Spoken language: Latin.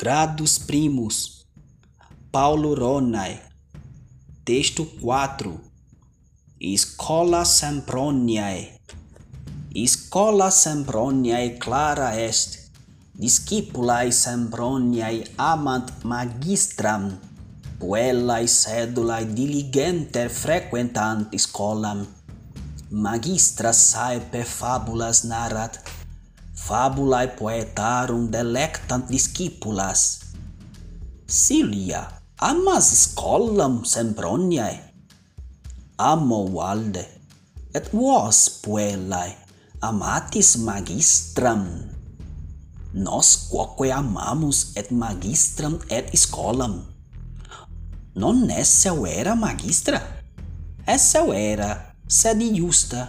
Gradus Primus, Paulo Ronai, texto 4, Escola Semproniae. Escola Semproniae clara est, discipulae Semproniae amant magistram, puellae sedulae diligenter frequentant scolam. Magistra saepe fabulas narrat, fabulae poetarum delectant discipulas. Silia amas scolam semproniae, amo valde, et vos puellae amatis magistram. Nos quoque amamus et magistram et scolam. Non esse era magistra? Essa era sed iusta